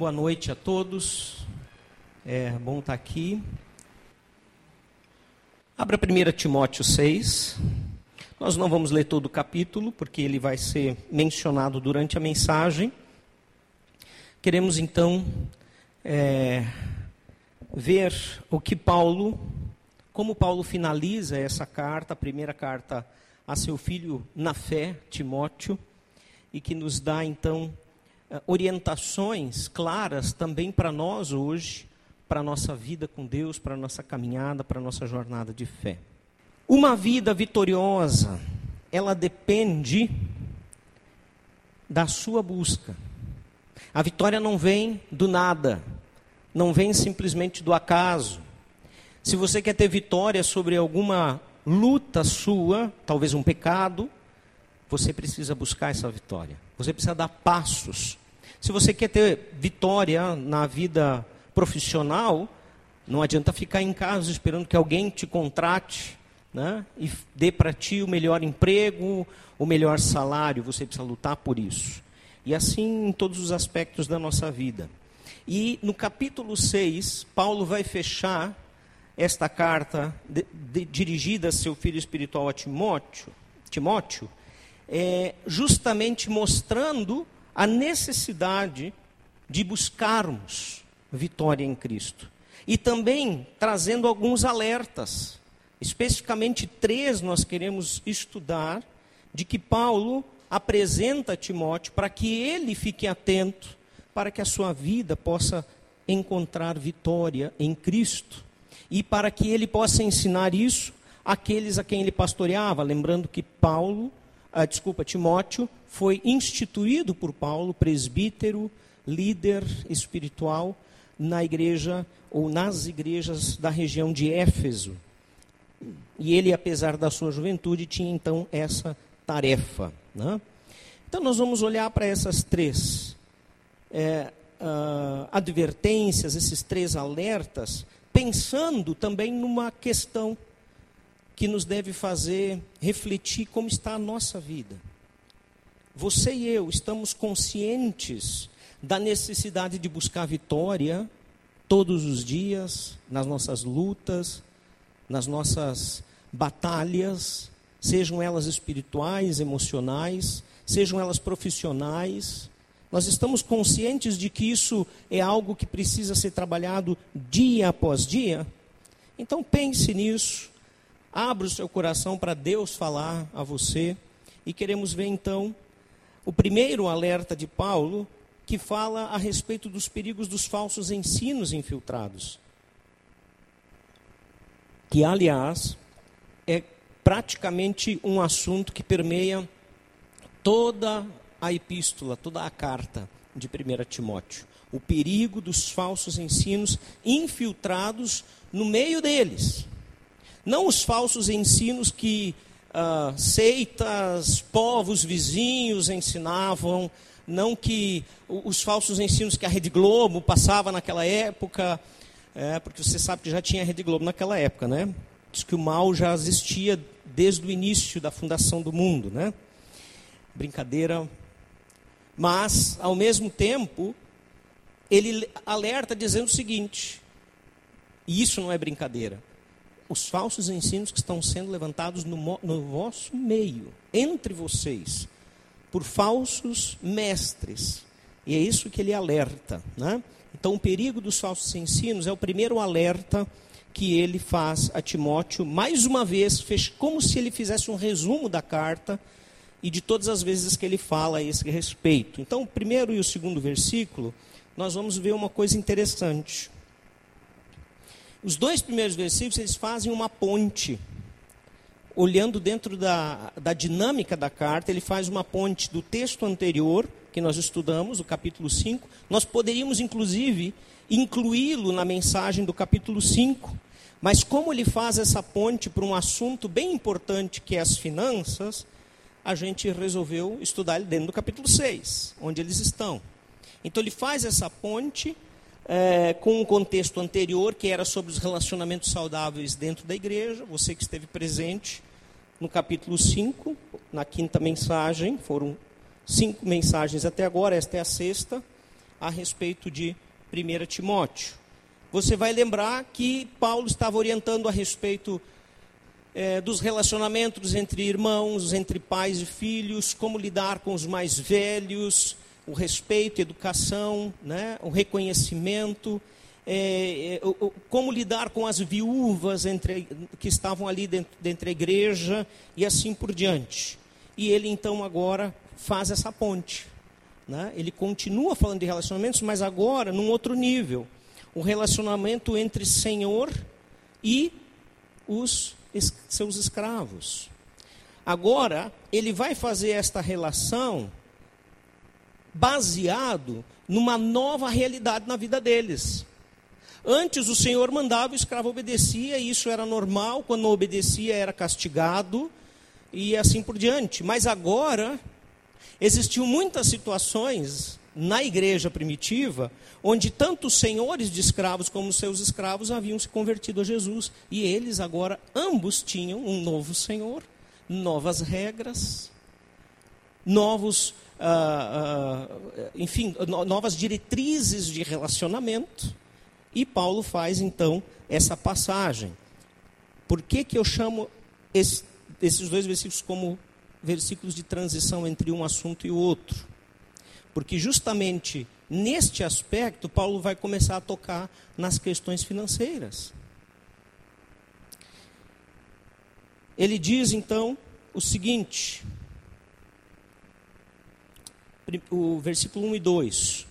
boa noite a todos. É bom estar aqui. Abra 1 Timóteo 6. Nós não vamos ler todo o capítulo, porque ele vai ser mencionado durante a mensagem. Queremos então é, ver o que Paulo, como Paulo finaliza essa carta, a primeira carta a seu filho na fé, Timóteo, e que nos dá então orientações claras também para nós hoje, para a nossa vida com Deus, para a nossa caminhada, para a nossa jornada de fé. Uma vida vitoriosa, ela depende da sua busca. A vitória não vem do nada, não vem simplesmente do acaso. Se você quer ter vitória sobre alguma luta sua, talvez um pecado, você precisa buscar essa vitória. Você precisa dar passos. Se você quer ter vitória na vida profissional, não adianta ficar em casa esperando que alguém te contrate né, e dê para ti o melhor emprego, o melhor salário. Você precisa lutar por isso. E assim em todos os aspectos da nossa vida. E no capítulo 6, Paulo vai fechar esta carta de, de, dirigida a seu filho espiritual a Timóteo, Timóteo é, justamente mostrando a necessidade de buscarmos vitória em Cristo. E também trazendo alguns alertas, especificamente três nós queremos estudar, de que Paulo apresenta a Timóteo para que ele fique atento, para que a sua vida possa encontrar vitória em Cristo e para que ele possa ensinar isso àqueles a quem ele pastoreava, lembrando que Paulo ah, desculpa, Timóteo, foi instituído por Paulo, presbítero, líder espiritual na igreja ou nas igrejas da região de Éfeso. E ele, apesar da sua juventude, tinha então essa tarefa. Né? Então, nós vamos olhar para essas três é, uh, advertências, esses três alertas, pensando também numa questão que nos deve fazer refletir como está a nossa vida. Você e eu estamos conscientes da necessidade de buscar vitória todos os dias, nas nossas lutas, nas nossas batalhas, sejam elas espirituais, emocionais, sejam elas profissionais. Nós estamos conscientes de que isso é algo que precisa ser trabalhado dia após dia? Então pense nisso, Abra o seu coração para Deus falar a você. E queremos ver então o primeiro alerta de Paulo, que fala a respeito dos perigos dos falsos ensinos infiltrados. Que, aliás, é praticamente um assunto que permeia toda a epístola, toda a carta de 1 Timóteo. O perigo dos falsos ensinos infiltrados no meio deles. Não os falsos ensinos que uh, seitas, povos vizinhos ensinavam, não que os falsos ensinos que a Rede Globo passava naquela época, é, porque você sabe que já tinha a Rede Globo naquela época, né? Diz que o mal já existia desde o início da fundação do mundo, né? Brincadeira. Mas, ao mesmo tempo, ele alerta dizendo o seguinte, e isso não é brincadeira os falsos ensinos que estão sendo levantados no, no vosso meio, entre vocês, por falsos mestres. E é isso que ele alerta. Né? Então, o perigo dos falsos ensinos é o primeiro alerta que ele faz a Timóteo, mais uma vez, fez como se ele fizesse um resumo da carta e de todas as vezes que ele fala a esse respeito. Então, o primeiro e o segundo versículo, nós vamos ver uma coisa interessante. Os dois primeiros versículos, eles fazem uma ponte. Olhando dentro da, da dinâmica da carta, ele faz uma ponte do texto anterior, que nós estudamos, o capítulo 5. Nós poderíamos, inclusive, incluí-lo na mensagem do capítulo 5. Mas como ele faz essa ponte para um assunto bem importante, que é as finanças, a gente resolveu estudar ele dentro do capítulo 6, onde eles estão. Então ele faz essa ponte é, com um contexto anterior, que era sobre os relacionamentos saudáveis dentro da igreja. Você que esteve presente no capítulo 5, na quinta mensagem, foram cinco mensagens até agora, esta é a sexta, a respeito de 1 Timóteo. Você vai lembrar que Paulo estava orientando a respeito é, dos relacionamentos entre irmãos, entre pais e filhos, como lidar com os mais velhos, o respeito, educação, né, o reconhecimento, é, é, o, como lidar com as viúvas entre, que estavam ali dentro, dentro da igreja e assim por diante. E ele então agora faz essa ponte. Né? Ele continua falando de relacionamentos, mas agora num outro nível. O relacionamento entre Senhor e os es seus escravos. Agora, ele vai fazer esta relação baseado numa nova realidade na vida deles. Antes o Senhor mandava, o escravo obedecia, e isso era normal, quando não obedecia era castigado, e assim por diante. Mas agora, existiam muitas situações na igreja primitiva, onde tanto os senhores de escravos como seus escravos haviam se convertido a Jesus, e eles agora ambos tinham um novo Senhor, novas regras, novos ah, ah, enfim, novas diretrizes de relacionamento. E Paulo faz então essa passagem. Por que, que eu chamo esse, esses dois versículos como versículos de transição entre um assunto e o outro? Porque justamente neste aspecto, Paulo vai começar a tocar nas questões financeiras. Ele diz então o seguinte: o versículo 1 e 2.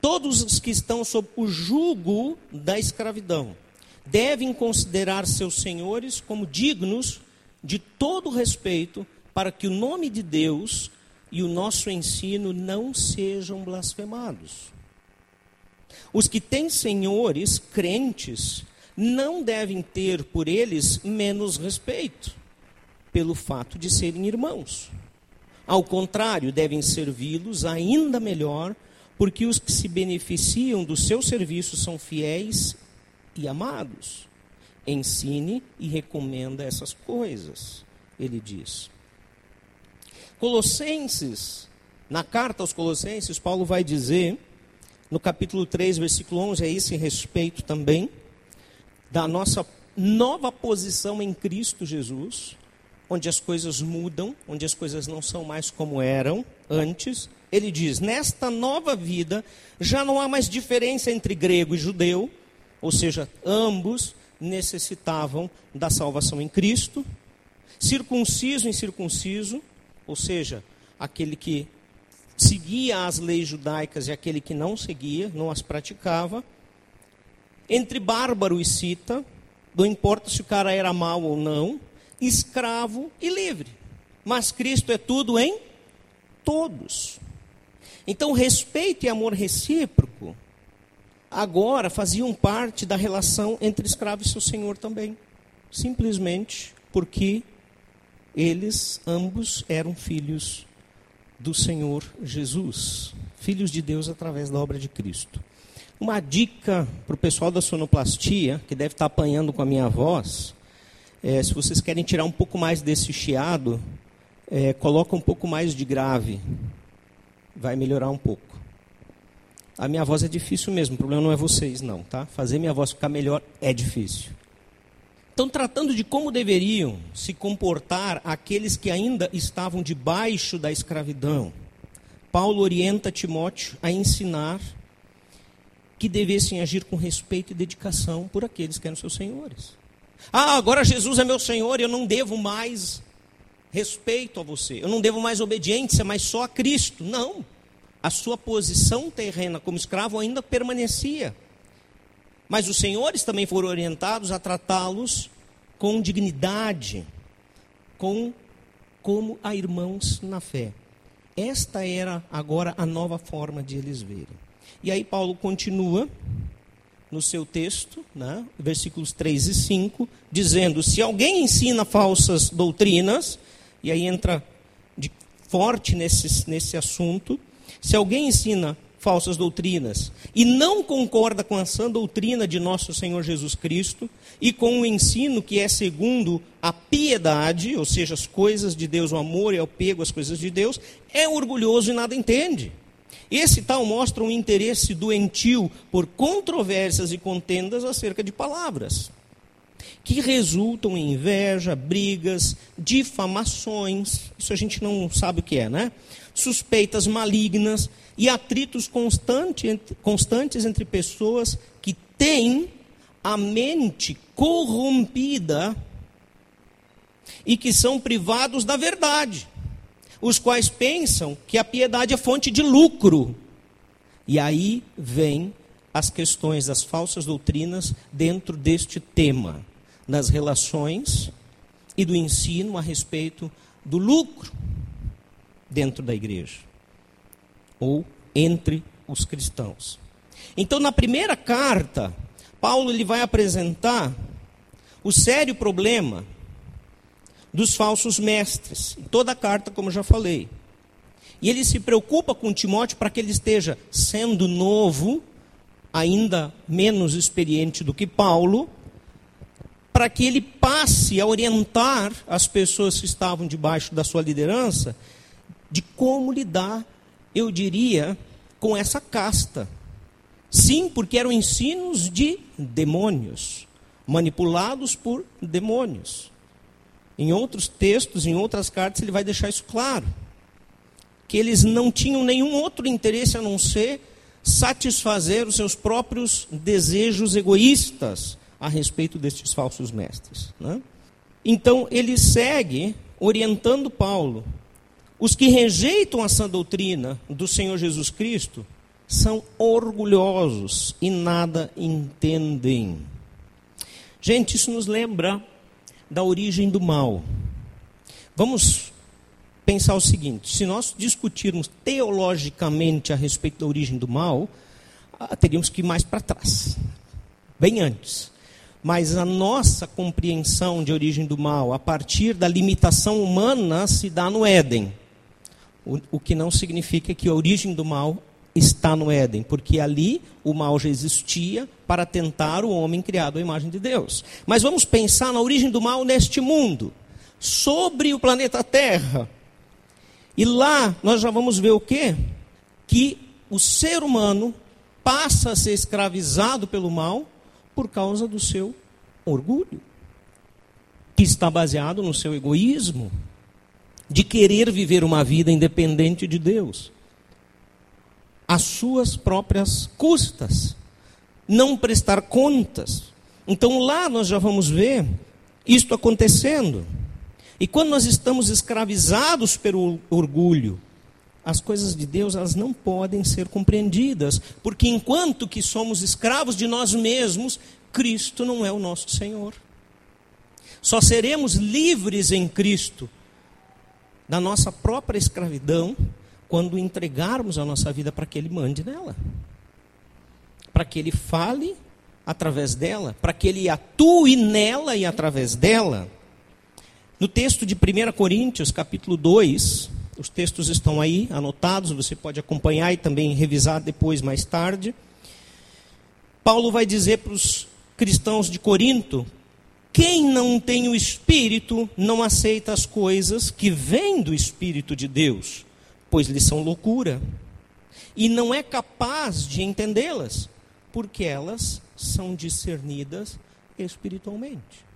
Todos os que estão sob o jugo da escravidão devem considerar seus senhores como dignos de todo respeito, para que o nome de Deus e o nosso ensino não sejam blasfemados. Os que têm senhores crentes não devem ter por eles menos respeito, pelo fato de serem irmãos. Ao contrário, devem servi-los ainda melhor, porque os que se beneficiam do seu serviço são fiéis e amados. Ensine e recomenda essas coisas, ele diz. Colossenses, na carta aos Colossenses, Paulo vai dizer, no capítulo 3, versículo 11, a esse respeito também, da nossa nova posição em Cristo Jesus, onde as coisas mudam, onde as coisas não são mais como eram antes. Ele diz: nesta nova vida já não há mais diferença entre grego e judeu, ou seja, ambos necessitavam da salvação em Cristo, circunciso e incircunciso, ou seja, aquele que seguia as leis judaicas e aquele que não seguia, não as praticava, entre bárbaro e cita, não importa se o cara era mau ou não, escravo e livre. Mas Cristo é tudo em todos. Então, respeito e amor recíproco agora faziam parte da relação entre escravo e seu senhor também. Simplesmente porque eles ambos eram filhos do Senhor Jesus, filhos de Deus através da obra de Cristo. Uma dica para o pessoal da sonoplastia, que deve estar apanhando com a minha voz, é, se vocês querem tirar um pouco mais desse chiado, é, coloca um pouco mais de grave. Vai melhorar um pouco. A minha voz é difícil mesmo, o problema não é vocês, não, tá? Fazer minha voz ficar melhor é difícil. Então, tratando de como deveriam se comportar aqueles que ainda estavam debaixo da escravidão, Paulo orienta Timóteo a ensinar que devessem agir com respeito e dedicação por aqueles que eram seus senhores. Ah, agora Jesus é meu Senhor, eu não devo mais respeito a você, eu não devo mais obediência, mas só a Cristo. Não. A sua posição terrena como escravo ainda permanecia. Mas os senhores também foram orientados a tratá-los com dignidade, com como a irmãos na fé. Esta era agora a nova forma de eles verem. E aí Paulo continua no seu texto, né, versículos 3 e 5, dizendo: se alguém ensina falsas doutrinas, e aí entra de forte nesse, nesse assunto, se alguém ensina falsas doutrinas e não concorda com a sã doutrina de nosso Senhor Jesus Cristo e com o ensino que é segundo a piedade, ou seja, as coisas de Deus, o amor e o apego às coisas de Deus, é orgulhoso e nada entende. Esse tal mostra um interesse doentio por controvérsias e contendas acerca de palavras, que resultam em inveja, brigas, difamações, isso a gente não sabe o que é, né? Suspeitas malignas e atritos constante, constantes entre pessoas que têm a mente corrompida e que são privados da verdade os quais pensam que a piedade é fonte de lucro. E aí vem as questões das falsas doutrinas dentro deste tema, das relações e do ensino a respeito do lucro dentro da igreja ou entre os cristãos. Então, na primeira carta, Paulo ele vai apresentar o sério problema dos falsos mestres. Em toda a carta, como já falei. E ele se preocupa com Timóteo para que ele esteja sendo novo, ainda menos experiente do que Paulo, para que ele passe a orientar as pessoas que estavam debaixo da sua liderança de como lidar, eu diria, com essa casta. Sim, porque eram ensinos de demônios, manipulados por demônios. Em outros textos, em outras cartas, ele vai deixar isso claro. Que eles não tinham nenhum outro interesse a não ser satisfazer os seus próprios desejos egoístas a respeito destes falsos mestres. Né? Então, ele segue orientando Paulo. Os que rejeitam a sã doutrina do Senhor Jesus Cristo são orgulhosos e nada entendem. Gente, isso nos lembra da origem do mal. Vamos pensar o seguinte: se nós discutirmos teologicamente a respeito da origem do mal, ah, teríamos que ir mais para trás, bem antes. Mas a nossa compreensão de origem do mal, a partir da limitação humana, se dá no Éden. O, o que não significa que a origem do mal está no Éden, porque ali o mal já existia para tentar o homem criado à imagem de Deus. Mas vamos pensar na origem do mal neste mundo, sobre o planeta Terra. E lá nós já vamos ver o quê? Que o ser humano passa a ser escravizado pelo mal por causa do seu orgulho, que está baseado no seu egoísmo, de querer viver uma vida independente de Deus às suas próprias custas, não prestar contas. Então lá nós já vamos ver isto acontecendo. E quando nós estamos escravizados pelo orgulho, as coisas de Deus elas não podem ser compreendidas, porque enquanto que somos escravos de nós mesmos, Cristo não é o nosso Senhor. Só seremos livres em Cristo da nossa própria escravidão quando entregarmos a nossa vida para que Ele mande nela, para que Ele fale através dela, para que Ele atue nela e através dela. No texto de 1 Coríntios, capítulo 2, os textos estão aí anotados, você pode acompanhar e também revisar depois, mais tarde. Paulo vai dizer para os cristãos de Corinto: quem não tem o Espírito não aceita as coisas que vêm do Espírito de Deus, pois lhes são loucura, e não é capaz de entendê-las, porque elas são discernidas espiritualmente.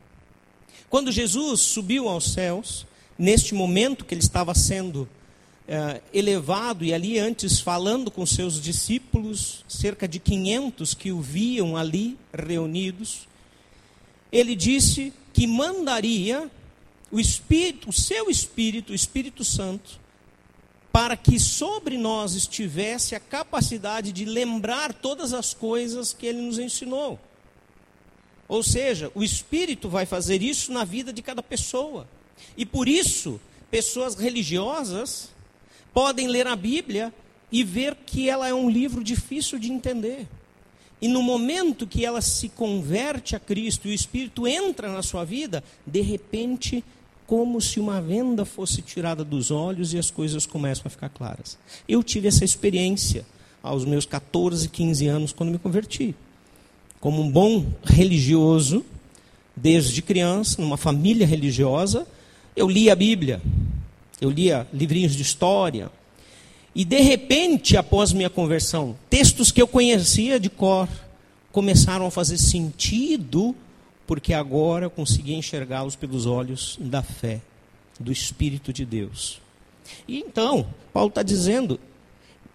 Quando Jesus subiu aos céus, neste momento que ele estava sendo é, elevado, e ali antes falando com seus discípulos, cerca de 500 que o viam ali reunidos, ele disse que mandaria o Espírito, o seu Espírito, o Espírito Santo, para que sobre nós estivesse a capacidade de lembrar todas as coisas que ele nos ensinou. Ou seja, o Espírito vai fazer isso na vida de cada pessoa. E por isso, pessoas religiosas podem ler a Bíblia e ver que ela é um livro difícil de entender. E no momento que ela se converte a Cristo e o Espírito entra na sua vida, de repente como se uma venda fosse tirada dos olhos e as coisas começam a ficar claras. Eu tive essa experiência aos meus 14, 15 anos, quando me converti. Como um bom religioso, desde criança, numa família religiosa, eu lia a Bíblia, eu lia livrinhos de história, E de repente, após minha conversão, textos que eu conhecia de cor começaram a fazer sentido, porque agora eu conseguia enxergá-los pelos olhos da fé, do Espírito de Deus. E então, Paulo está dizendo: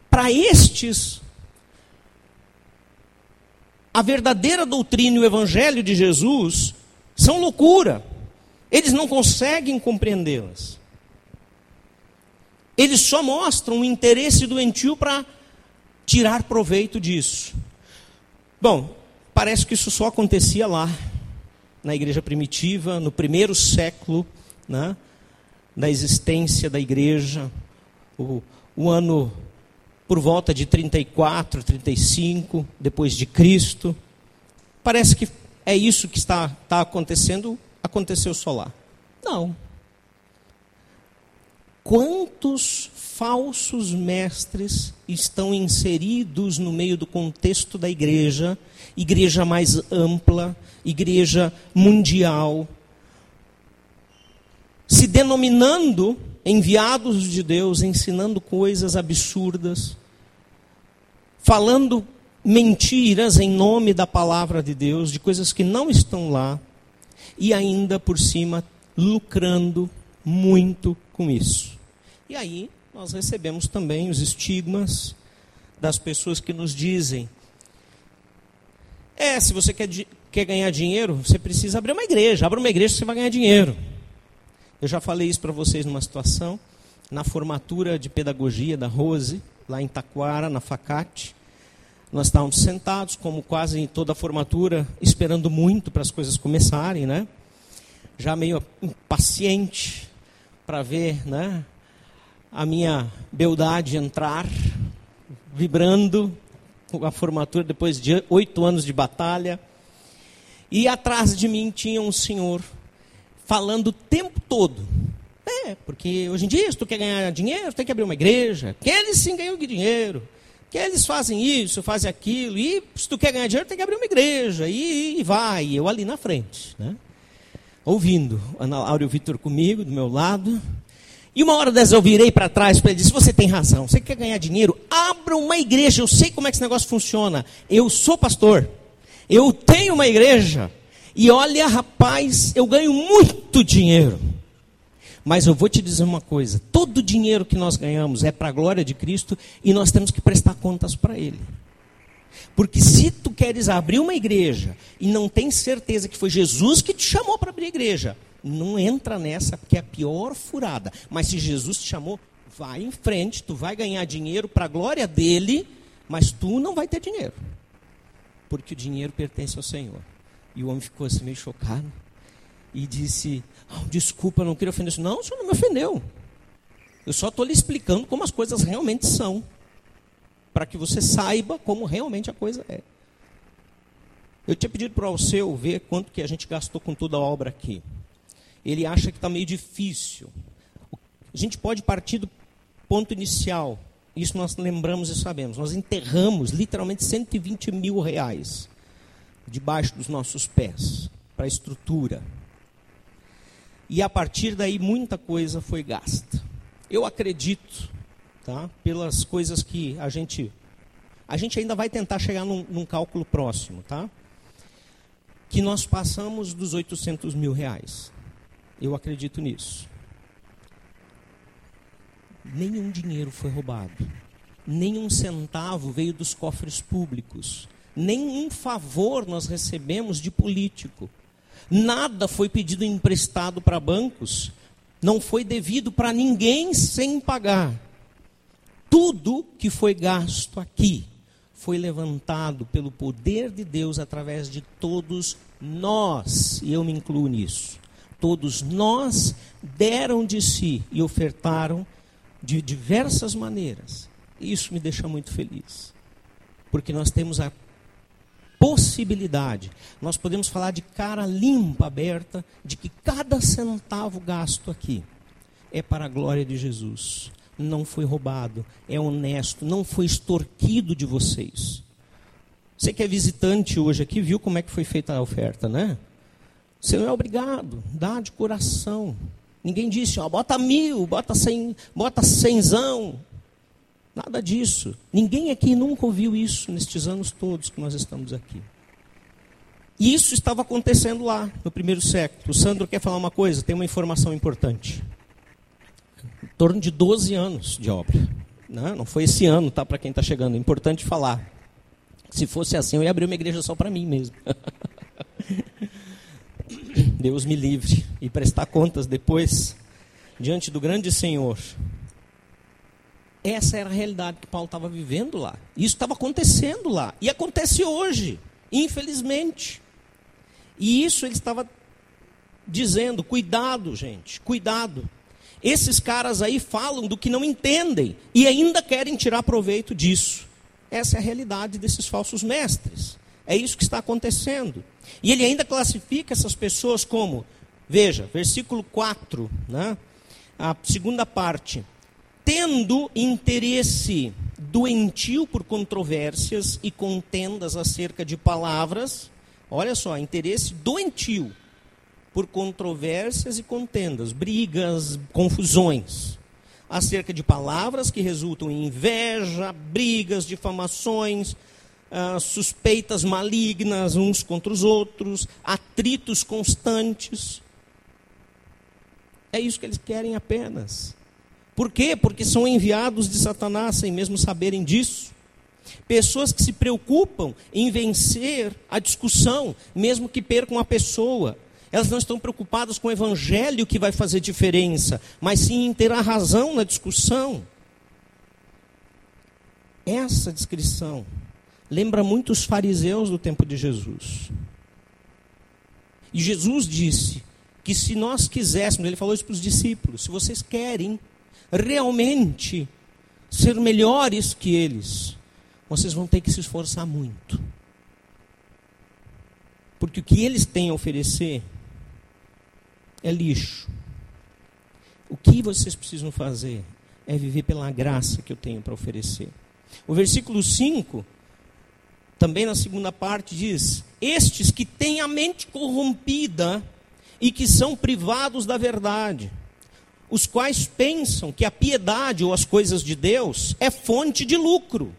para estes, a verdadeira doutrina e o evangelho de Jesus são loucura. Eles não conseguem compreendê-las. Eles só mostram o interesse doentio para tirar proveito disso. Bom, parece que isso só acontecia lá, na igreja primitiva, no primeiro século né, da existência da igreja, o, o ano por volta de 34, 35 depois de Cristo. Parece que é isso que está, está acontecendo, aconteceu só lá. Não. Quantos falsos mestres estão inseridos no meio do contexto da igreja, igreja mais ampla, igreja mundial, se denominando enviados de Deus, ensinando coisas absurdas, falando mentiras em nome da palavra de Deus, de coisas que não estão lá, e ainda por cima lucrando muito com isso. E aí nós recebemos também os estigmas das pessoas que nos dizem: é, se você quer, quer ganhar dinheiro, você precisa abrir uma igreja. Abra uma igreja, você vai ganhar dinheiro. Eu já falei isso para vocês numa situação, na formatura de pedagogia da Rose, lá em Taquara, na Facate. Nós estávamos sentados, como quase em toda a formatura, esperando muito para as coisas começarem, né? Já meio impaciente para ver, né? A minha beldade entrar, vibrando com a formatura depois de oito anos de batalha. E atrás de mim tinha um senhor falando o tempo todo. É, porque hoje em dia, se tu quer ganhar dinheiro, tem que abrir uma igreja. Que eles sim ganham dinheiro. Que eles fazem isso, fazem aquilo. E se tu quer ganhar dinheiro, tem que abrir uma igreja. E, e vai. Eu ali na frente. Né? Ouvindo. Ana Áureo Vitor comigo, do meu lado. E uma hora dessa eu virei para trás para ele disse: Você tem razão, você quer ganhar dinheiro? Abra uma igreja. Eu sei como é que esse negócio funciona. Eu sou pastor. Eu tenho uma igreja. E olha, rapaz, eu ganho muito dinheiro. Mas eu vou te dizer uma coisa: todo o dinheiro que nós ganhamos é para a glória de Cristo e nós temos que prestar contas para Ele. Porque se tu queres abrir uma igreja e não tem certeza que foi Jesus que te chamou para abrir a igreja, não entra nessa, porque é a pior furada. Mas se Jesus te chamou, vai em frente, tu vai ganhar dinheiro para a glória dele, mas tu não vai ter dinheiro. Porque o dinheiro pertence ao Senhor. E o homem ficou assim meio chocado. E disse: oh, Desculpa, não queria ofender. Não, o senhor não me ofendeu. Eu só estou lhe explicando como as coisas realmente são. Para que você saiba como realmente a coisa é. Eu tinha pedido para o seu ver quanto que a gente gastou com toda a obra aqui. Ele acha que está meio difícil. A gente pode partir do ponto inicial. Isso nós lembramos e sabemos. Nós enterramos literalmente 120 mil reais debaixo dos nossos pés, para a estrutura. E a partir daí muita coisa foi gasta. Eu acredito, tá? Pelas coisas que a gente a gente ainda vai tentar chegar num, num cálculo próximo, tá? Que nós passamos dos 800 mil reais. Eu acredito nisso. Nenhum dinheiro foi roubado. Nenhum centavo veio dos cofres públicos nenhum favor nós recebemos de político. Nada foi pedido emprestado para bancos, não foi devido para ninguém sem pagar. Tudo que foi gasto aqui foi levantado pelo poder de Deus através de todos nós, e eu me incluo nisso. Todos nós deram de si e ofertaram de diversas maneiras. Isso me deixa muito feliz, porque nós temos a possibilidade. Nós podemos falar de cara limpa, aberta, de que cada centavo gasto aqui é para a glória de Jesus. Não foi roubado, é honesto, não foi extorquido de vocês. Você que é visitante hoje aqui, viu como é que foi feita a oferta, né? Você não é obrigado, dá de coração. Ninguém disse, ó, bota mil, bota cem, bota cenzão. Nada disso. Ninguém aqui nunca ouviu isso nestes anos todos que nós estamos aqui. E isso estava acontecendo lá, no primeiro século. O Sandro quer falar uma coisa, tem uma informação importante. Em torno de 12 anos de obra. Não, né? não foi esse ano, tá? Para quem está chegando. É importante falar. Se fosse assim, eu ia abrir uma igreja só para mim mesmo. Deus me livre. E prestar contas depois, diante do grande Senhor. Essa era a realidade que Paulo estava vivendo lá. Isso estava acontecendo lá. E acontece hoje, infelizmente. E isso ele estava dizendo: cuidado, gente, cuidado. Esses caras aí falam do que não entendem e ainda querem tirar proveito disso. Essa é a realidade desses falsos mestres. É isso que está acontecendo. E ele ainda classifica essas pessoas como, veja, versículo 4, né? a segunda parte. Tendo interesse doentio por controvérsias e contendas acerca de palavras, olha só, interesse doentio por controvérsias e contendas, brigas, confusões, acerca de palavras que resultam em inveja, brigas, difamações, uh, suspeitas malignas uns contra os outros, atritos constantes. É isso que eles querem apenas. Por quê? Porque são enviados de Satanás sem mesmo saberem disso. Pessoas que se preocupam em vencer a discussão, mesmo que percam a pessoa. Elas não estão preocupadas com o evangelho que vai fazer diferença, mas sim em ter a razão na discussão. Essa descrição lembra muito os fariseus do tempo de Jesus. E Jesus disse que se nós quiséssemos, ele falou isso para os discípulos, se vocês querem realmente ser melhores que eles, vocês vão ter que se esforçar muito. Porque o que eles têm a oferecer é lixo. O que vocês precisam fazer é viver pela graça que eu tenho para oferecer. O versículo 5, também na segunda parte, diz: Estes que têm a mente corrompida e que são privados da verdade, os quais pensam que a piedade ou as coisas de Deus é fonte de lucro.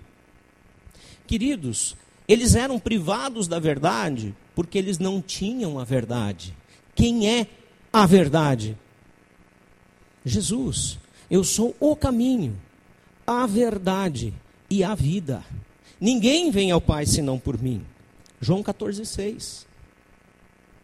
Queridos, eles eram privados da verdade porque eles não tinham a verdade. Quem é a verdade. Jesus, eu sou o caminho, a verdade e a vida. Ninguém vem ao Pai senão por mim. João 14, 6.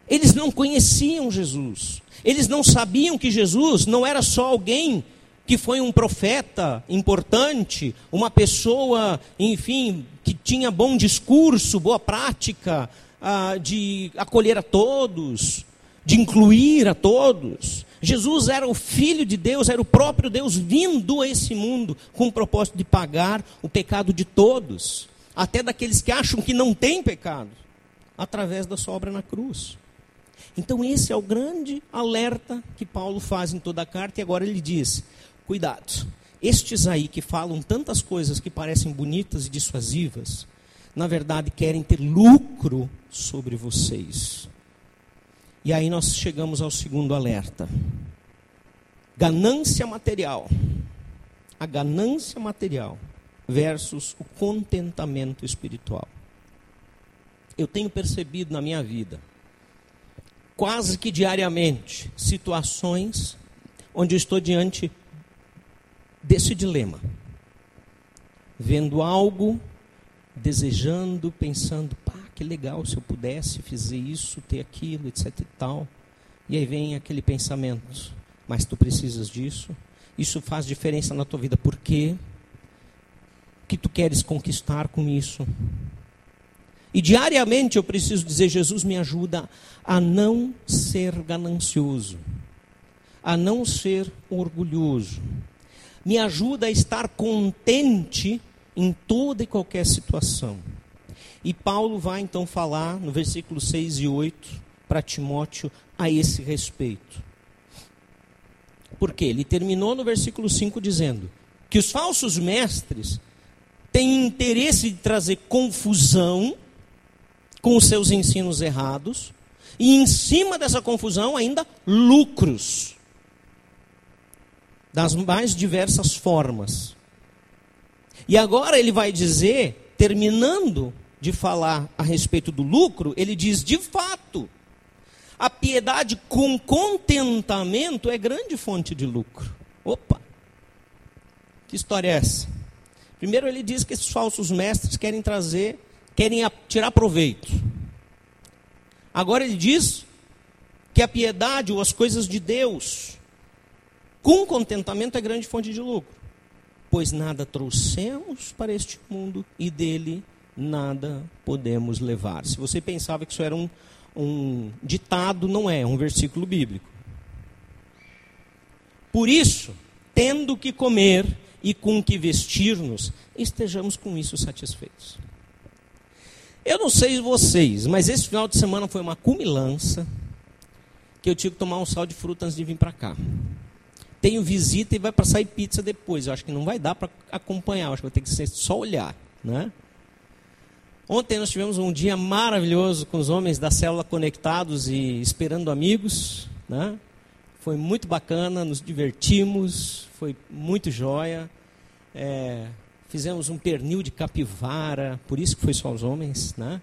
Eles não conheciam Jesus. Eles não sabiam que Jesus não era só alguém que foi um profeta importante, uma pessoa, enfim, que tinha bom discurso, boa prática, ah, de acolher a todos, de incluir a todos. Jesus era o Filho de Deus, era o próprio Deus vindo a esse mundo com o propósito de pagar o pecado de todos, até daqueles que acham que não têm pecado, através da sua obra na cruz. Então, esse é o grande alerta que Paulo faz em toda a carta, e agora ele diz: cuidado, estes aí que falam tantas coisas que parecem bonitas e dissuasivas, na verdade querem ter lucro sobre vocês. E aí nós chegamos ao segundo alerta. Ganância material. A ganância material versus o contentamento espiritual. Eu tenho percebido na minha vida, quase que diariamente, situações onde eu estou diante desse dilema. Vendo algo, desejando, pensando, que legal se eu pudesse fazer isso, ter aquilo, etc e tal. E aí vem aquele pensamento, mas tu precisas disso? Isso faz diferença na tua vida, por quê? O que tu queres conquistar com isso? E diariamente eu preciso dizer: Jesus me ajuda a não ser ganancioso, a não ser orgulhoso, me ajuda a estar contente em toda e qualquer situação. E Paulo vai então falar no versículo 6 e 8 para Timóteo a esse respeito. Porque ele terminou no versículo 5 dizendo que os falsos mestres têm interesse de trazer confusão com os seus ensinos errados e em cima dessa confusão ainda lucros das mais diversas formas. E agora ele vai dizer, terminando de falar a respeito do lucro, ele diz: de fato, a piedade com contentamento é grande fonte de lucro. Opa! Que história é essa? Primeiro ele diz que esses falsos mestres querem trazer, querem tirar proveito. Agora ele diz que a piedade ou as coisas de Deus, com contentamento, é grande fonte de lucro. Pois nada trouxemos para este mundo e dele nada podemos levar. Se você pensava que isso era um, um ditado, não é, é um versículo bíblico. Por isso, tendo que comer e com que vestir-nos, estejamos com isso satisfeitos. Eu não sei vocês, mas esse final de semana foi uma cumilança que eu tive que tomar um sal de fruta antes de vir para cá. Tenho visita e vai para sair pizza depois. Eu acho que não vai dar para acompanhar, eu acho que vai ter que ser só olhar, né? Ontem nós tivemos um dia maravilhoso com os homens da célula conectados e esperando amigos, né? Foi muito bacana, nos divertimos, foi muito joia. É, fizemos um pernil de capivara, por isso que foi só os homens, né?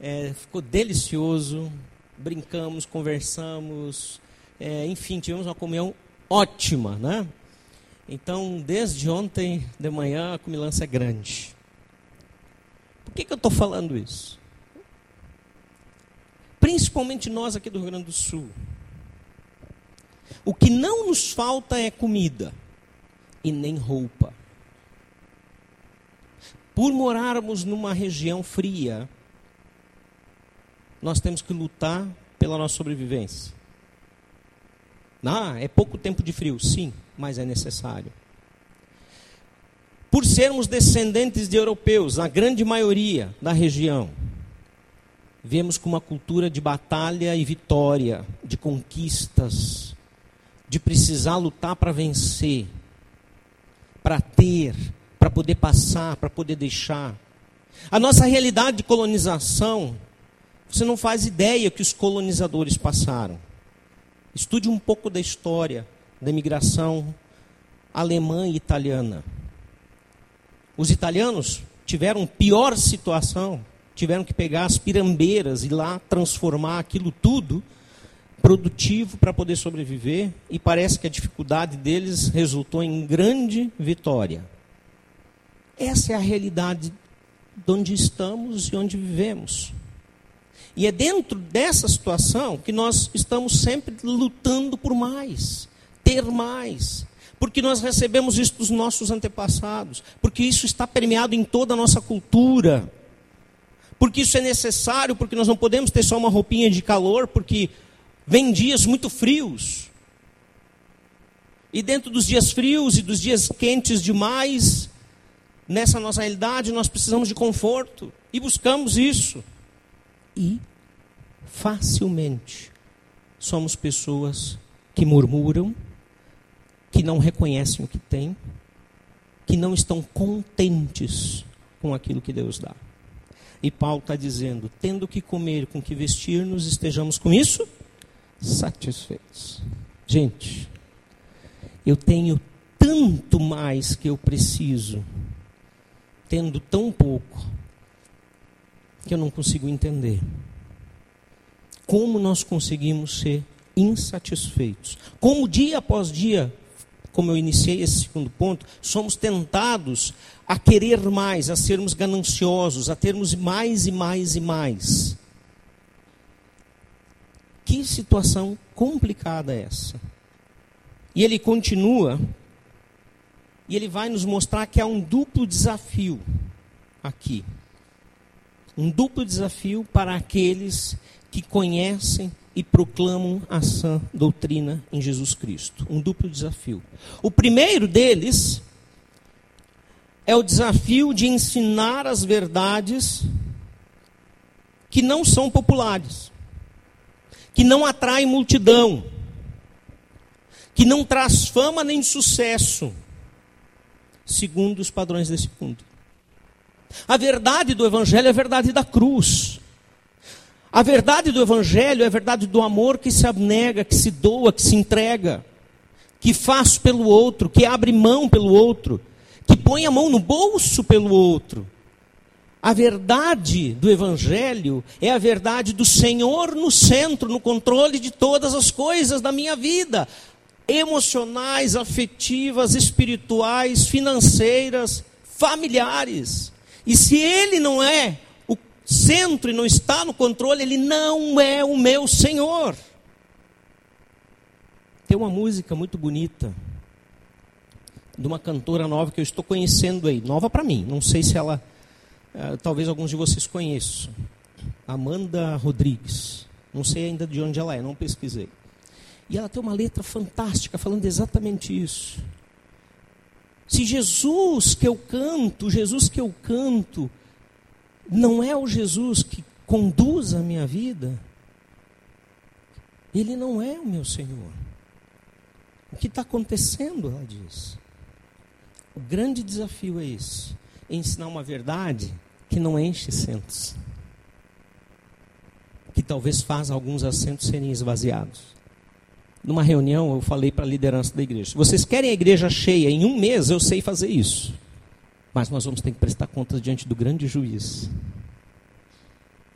É, ficou delicioso, brincamos, conversamos, é, enfim, tivemos uma comunhão ótima, né? Então, desde ontem de manhã, a comilança é grande. Que, que eu estou falando isso? Principalmente nós aqui do Rio Grande do Sul. O que não nos falta é comida e nem roupa. Por morarmos numa região fria, nós temos que lutar pela nossa sobrevivência. Ah, é pouco tempo de frio, sim, mas é necessário. Por sermos descendentes de europeus, a grande maioria da região, vemos com uma cultura de batalha e vitória, de conquistas, de precisar lutar para vencer, para ter, para poder passar, para poder deixar. A nossa realidade de colonização, você não faz ideia que os colonizadores passaram. Estude um pouco da história da imigração alemã e italiana. Os italianos tiveram pior situação, tiveram que pegar as pirambeiras e lá transformar aquilo tudo produtivo para poder sobreviver, e parece que a dificuldade deles resultou em grande vitória. Essa é a realidade de onde estamos e onde vivemos. E é dentro dessa situação que nós estamos sempre lutando por mais, ter mais. Porque nós recebemos isso dos nossos antepassados, porque isso está permeado em toda a nossa cultura. Porque isso é necessário, porque nós não podemos ter só uma roupinha de calor, porque vem dias muito frios. E dentro dos dias frios e dos dias quentes demais, nessa nossa realidade, nós precisamos de conforto e buscamos isso. E facilmente somos pessoas que murmuram, que não reconhecem o que têm, que não estão contentes com aquilo que Deus dá. E Paulo está dizendo: tendo que comer, com que vestir-nos, estejamos com isso satisfeitos. Gente, eu tenho tanto mais que eu preciso tendo tão pouco que eu não consigo entender. Como nós conseguimos ser insatisfeitos? Como dia após dia, como eu iniciei esse segundo ponto, somos tentados a querer mais, a sermos gananciosos, a termos mais e mais e mais. Que situação complicada é essa? E ele continua e ele vai nos mostrar que há um duplo desafio aqui. Um duplo desafio para aqueles que conhecem e proclamam a sã doutrina em Jesus Cristo. Um duplo desafio. O primeiro deles é o desafio de ensinar as verdades que não são populares, que não atraem multidão, que não traz fama nem sucesso, segundo os padrões desse mundo. A verdade do Evangelho é a verdade da cruz. A verdade do Evangelho é a verdade do amor que se abnega, que se doa, que se entrega, que faz pelo outro, que abre mão pelo outro, que põe a mão no bolso pelo outro. A verdade do Evangelho é a verdade do Senhor no centro, no controle de todas as coisas da minha vida emocionais, afetivas, espirituais, financeiras, familiares. E se Ele não é centro e não está no controle, Ele não é o meu Senhor. Tem uma música muito bonita de uma cantora nova que eu estou conhecendo aí, nova para mim, não sei se ela Uh, talvez alguns de vocês conheçam. Amanda Rodrigues. Não sei ainda de onde ela é, não pesquisei. E ela tem uma letra fantástica falando exatamente isso. Se Jesus que eu canto, Jesus que eu canto, não é o Jesus que conduz a minha vida, ele não é o meu Senhor. O que está acontecendo, ela diz. O grande desafio é esse: ensinar uma verdade que não enche assentos. Que talvez faz alguns assentos serem esvaziados. Numa reunião, eu falei para a liderança da igreja: vocês querem a igreja cheia em um mês? Eu sei fazer isso. Mas nós vamos ter que prestar contas diante do grande juiz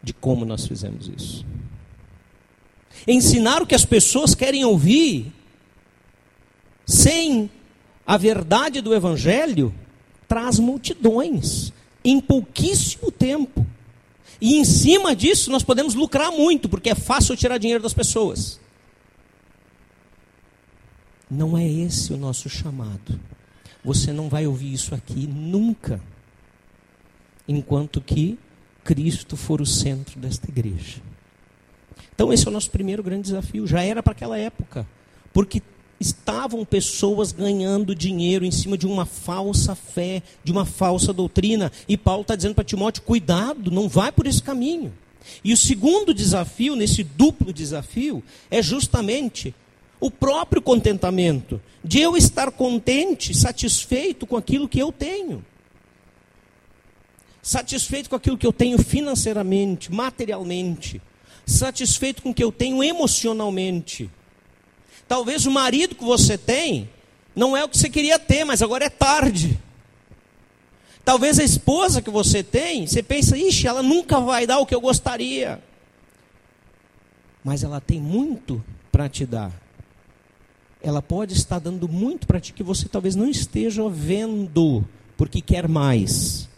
de como nós fizemos isso. Ensinar o que as pessoas querem ouvir, sem a verdade do Evangelho, traz multidões em pouquíssimo tempo. E em cima disso nós podemos lucrar muito, porque é fácil tirar dinheiro das pessoas. Não é esse o nosso chamado. Você não vai ouvir isso aqui nunca, enquanto que Cristo for o centro desta igreja. Então, esse é o nosso primeiro grande desafio. Já era para aquela época, porque estavam pessoas ganhando dinheiro em cima de uma falsa fé, de uma falsa doutrina. E Paulo está dizendo para Timóteo: cuidado, não vai por esse caminho. E o segundo desafio, nesse duplo desafio, é justamente o próprio contentamento, de eu estar contente, satisfeito com aquilo que eu tenho. Satisfeito com aquilo que eu tenho financeiramente, materialmente, satisfeito com o que eu tenho emocionalmente Talvez o marido que você tem não é o que você queria ter, mas agora é tarde. Talvez a esposa que você tem, você pensa, ixi, ela nunca vai dar o que eu gostaria. Mas ela tem muito para te dar. Ela pode estar dando muito para ti que você talvez não esteja vendo, porque quer mais.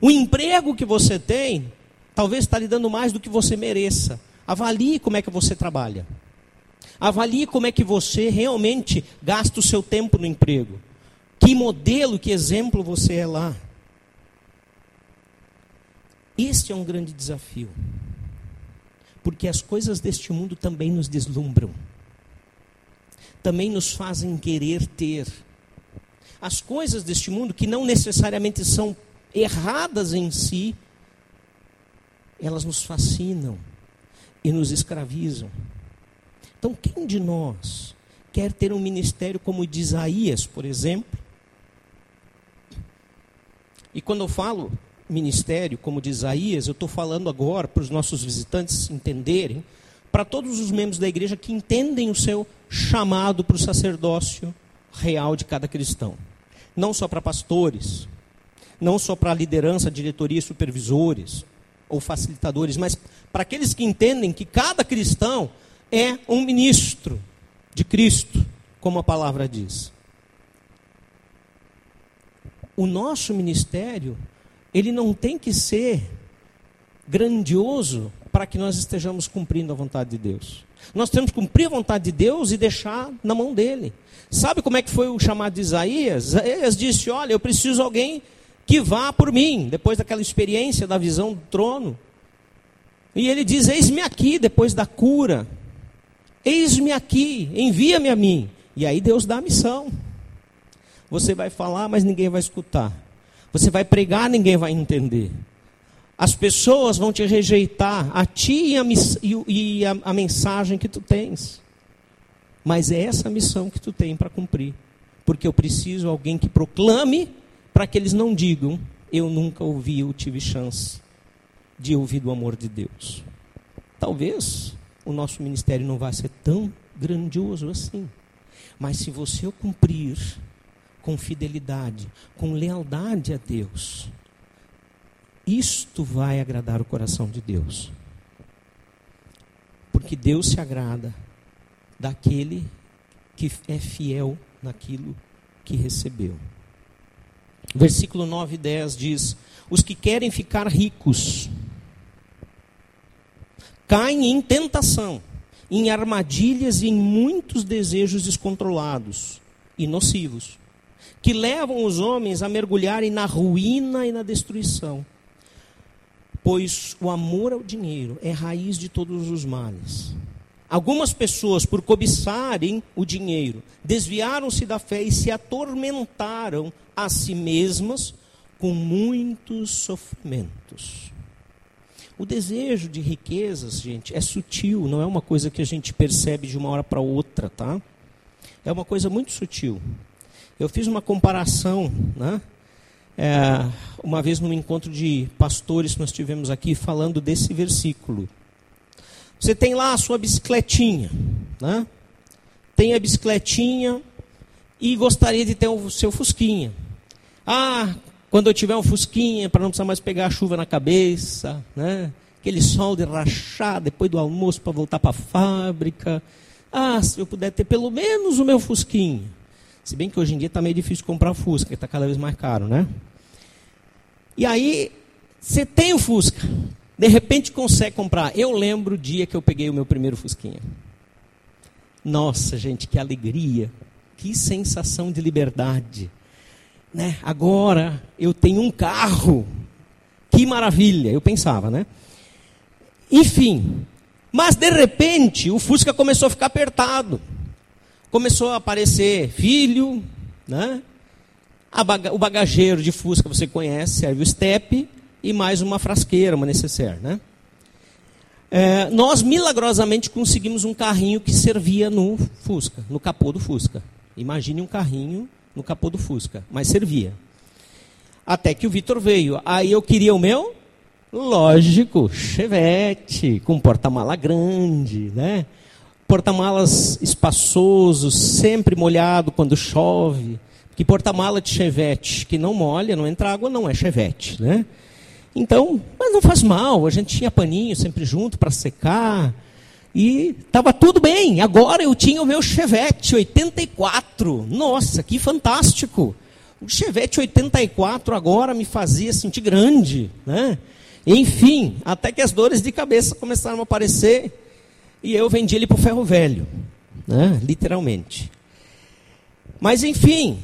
O emprego que você tem, talvez está lhe dando mais do que você mereça. Avalie como é que você trabalha. Avalie como é que você realmente gasta o seu tempo no emprego. Que modelo, que exemplo você é lá. Este é um grande desafio. Porque as coisas deste mundo também nos deslumbram. Também nos fazem querer ter. As coisas deste mundo, que não necessariamente são erradas em si, elas nos fascinam e nos escravizam. Então, quem de nós quer ter um ministério como o de Isaías, por exemplo? E quando eu falo ministério como de Isaías, eu estou falando agora para os nossos visitantes entenderem, para todos os membros da igreja que entendem o seu chamado para o sacerdócio real de cada cristão. Não só para pastores, não só para liderança, diretoria, supervisores ou facilitadores, mas para aqueles que entendem que cada cristão é um ministro de Cristo, como a palavra diz. O nosso ministério, ele não tem que ser grandioso para que nós estejamos cumprindo a vontade de Deus. Nós temos que cumprir a vontade de Deus e deixar na mão dele. Sabe como é que foi o chamado de Isaías? Isaías disse: Olha, eu preciso de alguém que vá por mim, depois daquela experiência da visão do trono. E ele diz: Eis-me aqui, depois da cura. Eis-me aqui, envia-me a mim. E aí Deus dá a missão. Você vai falar, mas ninguém vai escutar. Você vai pregar, ninguém vai entender. As pessoas vão te rejeitar, a ti e a, e a, a mensagem que tu tens. Mas é essa missão que tu tem para cumprir. Porque eu preciso de alguém que proclame para que eles não digam: eu nunca ouvi ou tive chance de ouvir do amor de Deus. Talvez o nosso ministério não vai ser tão grandioso assim. Mas se você o cumprir com fidelidade, com lealdade a Deus. Isto vai agradar o coração de Deus. Porque Deus se agrada daquele que é fiel naquilo que recebeu. Versículo 9 e 10 diz: Os que querem ficar ricos caem em tentação, em armadilhas e em muitos desejos descontrolados e nocivos, que levam os homens a mergulharem na ruína e na destruição. Pois o amor ao dinheiro é raiz de todos os males. Algumas pessoas, por cobiçarem o dinheiro, desviaram-se da fé e se atormentaram a si mesmas com muitos sofrimentos. O desejo de riquezas, gente, é sutil, não é uma coisa que a gente percebe de uma hora para outra, tá? É uma coisa muito sutil. Eu fiz uma comparação, né? É, uma vez num encontro de pastores que nós tivemos aqui, falando desse versículo. Você tem lá a sua bicicletinha, né? Tem a bicicletinha e gostaria de ter o seu fusquinha. Ah, quando eu tiver um fusquinha, para não precisar mais pegar a chuva na cabeça, né? Aquele sol de rachar depois do almoço para voltar para a fábrica. Ah, se eu puder ter pelo menos o meu fusquinha. Se bem que hoje em dia está meio difícil comprar Fusca, que está cada vez mais caro, né? E aí, você tem o Fusca. De repente consegue comprar. Eu lembro o dia que eu peguei o meu primeiro Fusquinha. Nossa, gente, que alegria. Que sensação de liberdade. Né? Agora eu tenho um carro. Que maravilha, eu pensava, né? Enfim, mas de repente o Fusca começou a ficar apertado. Começou a aparecer filho, né? Baga o bagageiro de Fusca você conhece, serve o step e mais uma frasqueira, uma necessaire, né? É, nós milagrosamente conseguimos um carrinho que servia no Fusca, no capô do Fusca. Imagine um carrinho no capô do Fusca, mas servia. Até que o Vitor veio. Aí eu queria o meu, lógico, Chevette, com porta-mala grande, né? Porta-malas espaçoso, sempre molhado quando chove. Que porta-mala de Chevette que não molha, não entra água, não é Chevette, né? Então, mas não faz mal, a gente tinha paninho sempre junto para secar. E estava tudo bem. Agora eu tinha o meu Chevette 84. Nossa, que fantástico! O Chevette 84 agora me fazia sentir grande, né? Enfim, até que as dores de cabeça começaram a aparecer e eu vendi ele para o ferro velho, né? literalmente. Mas enfim,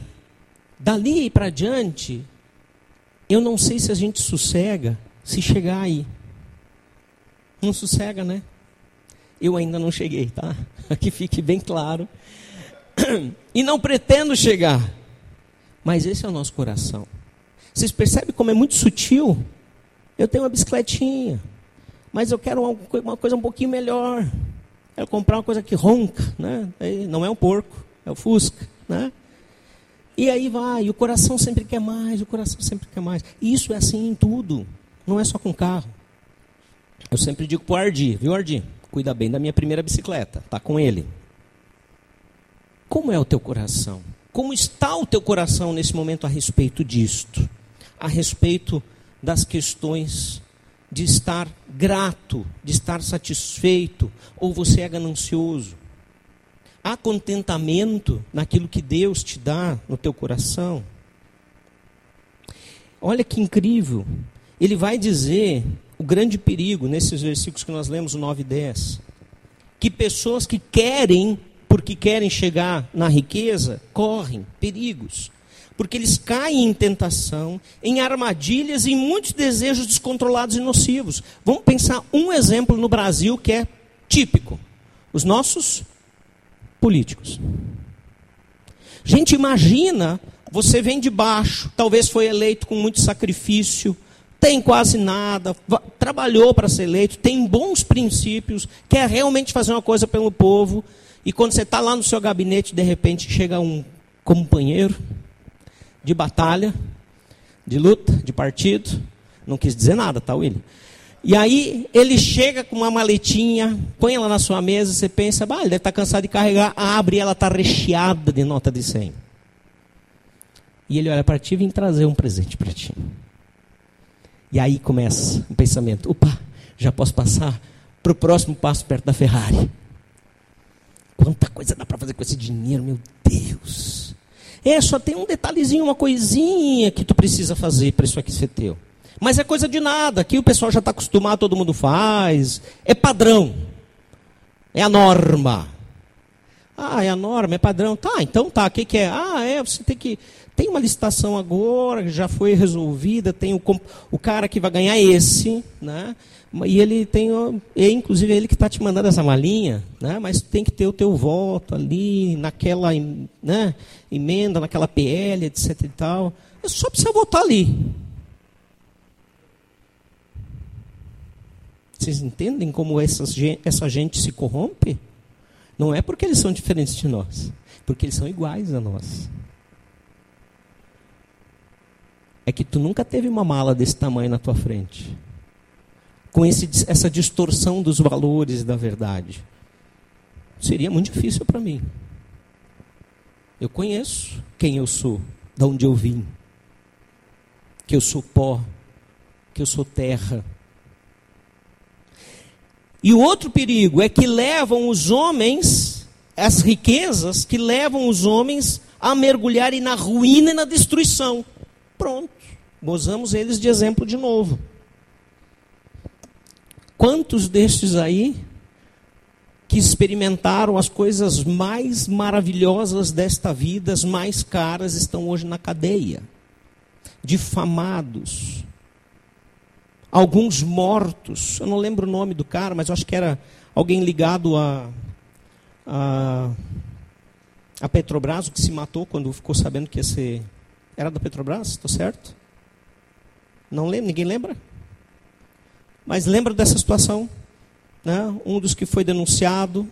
dali para diante, eu não sei se a gente sossega se chegar aí. Não sossega, né? Eu ainda não cheguei, tá? Que fique bem claro. E não pretendo chegar. Mas esse é o nosso coração. Vocês percebem como é muito sutil? Eu tenho uma bicicletinha, mas eu quero uma coisa um pouquinho melhor. Quero comprar uma coisa que ronca, né? Não é um porco, é o Fusca, né? E aí vai, o coração sempre quer mais, o coração sempre quer mais. Isso é assim em tudo, não é só com carro. Eu sempre digo para o Ardi, viu Ardi? Cuida bem da minha primeira bicicleta, tá com ele. Como é o teu coração? Como está o teu coração nesse momento a respeito disto? A respeito das questões de estar grato, de estar satisfeito, ou você é ganancioso? Há contentamento naquilo que Deus te dá no teu coração? Olha que incrível. Ele vai dizer o grande perigo nesses versículos que nós lemos, o 9 e 10. Que pessoas que querem, porque querem chegar na riqueza, correm perigos. Porque eles caem em tentação, em armadilhas e em muitos desejos descontrolados e nocivos. Vamos pensar um exemplo no Brasil que é típico. Os nossos políticos. Gente, imagina, você vem de baixo, talvez foi eleito com muito sacrifício, tem quase nada, trabalhou para ser eleito, tem bons princípios, quer realmente fazer uma coisa pelo povo, e quando você está lá no seu gabinete, de repente chega um companheiro de batalha, de luta, de partido, não quis dizer nada, tá, William? E aí ele chega com uma maletinha, põe ela na sua mesa, você pensa, bah, ele deve estar tá cansado de carregar, abre e ela está recheada de nota de 100. E ele olha para ti e vem trazer um presente para ti. E aí começa o pensamento: opa, já posso passar para o próximo passo perto da Ferrari. Quanta coisa dá para fazer com esse dinheiro, meu Deus. É, só tem um detalhezinho, uma coisinha que tu precisa fazer para isso aqui ser teu. Mas é coisa de nada, aqui o pessoal já está acostumado, todo mundo faz. É padrão. É a norma. Ah, é a norma, é padrão. Tá, então tá, o que, que é? Ah, é, você tem que. Tem uma licitação agora, já foi resolvida, tem o, o cara que vai ganhar esse, né? E ele tem, é inclusive ele que está te mandando essa malinha, né? mas tem que ter o teu voto ali, naquela né? emenda, naquela PL, etc. e tal. É só precisa votar ali. Vocês entendem como essas, essa gente se corrompe? Não é porque eles são diferentes de nós, porque eles são iguais a nós. É que tu nunca teve uma mala desse tamanho na tua frente com esse, essa distorção dos valores da verdade? Seria muito difícil para mim. Eu conheço quem eu sou, de onde eu vim, que eu sou pó, que eu sou terra. E o outro perigo é que levam os homens, as riquezas, que levam os homens a mergulharem na ruína e na destruição. Pronto, gozamos eles de exemplo de novo. Quantos destes aí que experimentaram as coisas mais maravilhosas desta vida, as mais caras, estão hoje na cadeia, difamados, alguns mortos. Eu não lembro o nome do cara, mas eu acho que era alguém ligado a, a, a Petrobras, que se matou quando ficou sabendo que ia ser. Era da Petrobras, estou certo? Não lembro, ninguém lembra? Mas lembra dessa situação? Né? Um dos que foi denunciado